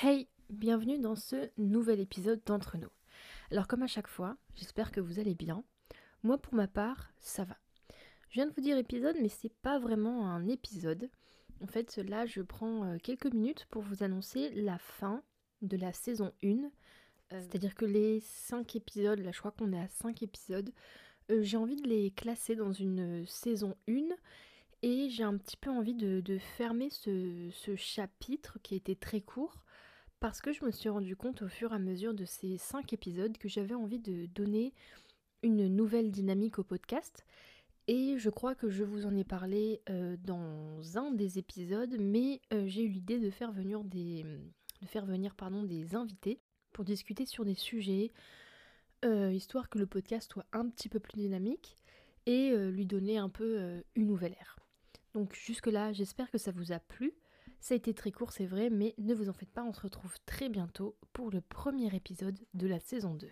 Hey, bienvenue dans ce nouvel épisode d'Entre nous. Alors comme à chaque fois, j'espère que vous allez bien. Moi pour ma part, ça va. Je viens de vous dire épisode, mais c'est pas vraiment un épisode. En fait, là, je prends euh, quelques minutes pour vous annoncer la fin de la saison 1. Euh, c'est-à-dire que les 5 épisodes, là je crois qu'on est à 5 épisodes, euh, j'ai envie de les classer dans une saison 1 et j'ai un petit peu envie de, fermer ce, ce, chapitre qui était très court parce que je me suis rendu compte au fur et à mesure de ces cinq épisodes que j'avais envie de donner une nouvelle dynamique au podcast. Et je crois que je vous en ai parlé euh, dans un des épisodes, mais euh, j'ai eu l'idée de faire venir des, de faire venir des invités pour discuter sur des sujets, euh, histoire que le podcast soit un petit peu plus dynamique et lui donner un peu une nouvelle ère. Donc jusque-là, j'espère que ça vous a plu. Ça a été très court, c'est vrai, mais ne vous en faites pas, on se retrouve très bientôt pour le premier épisode de la saison 2.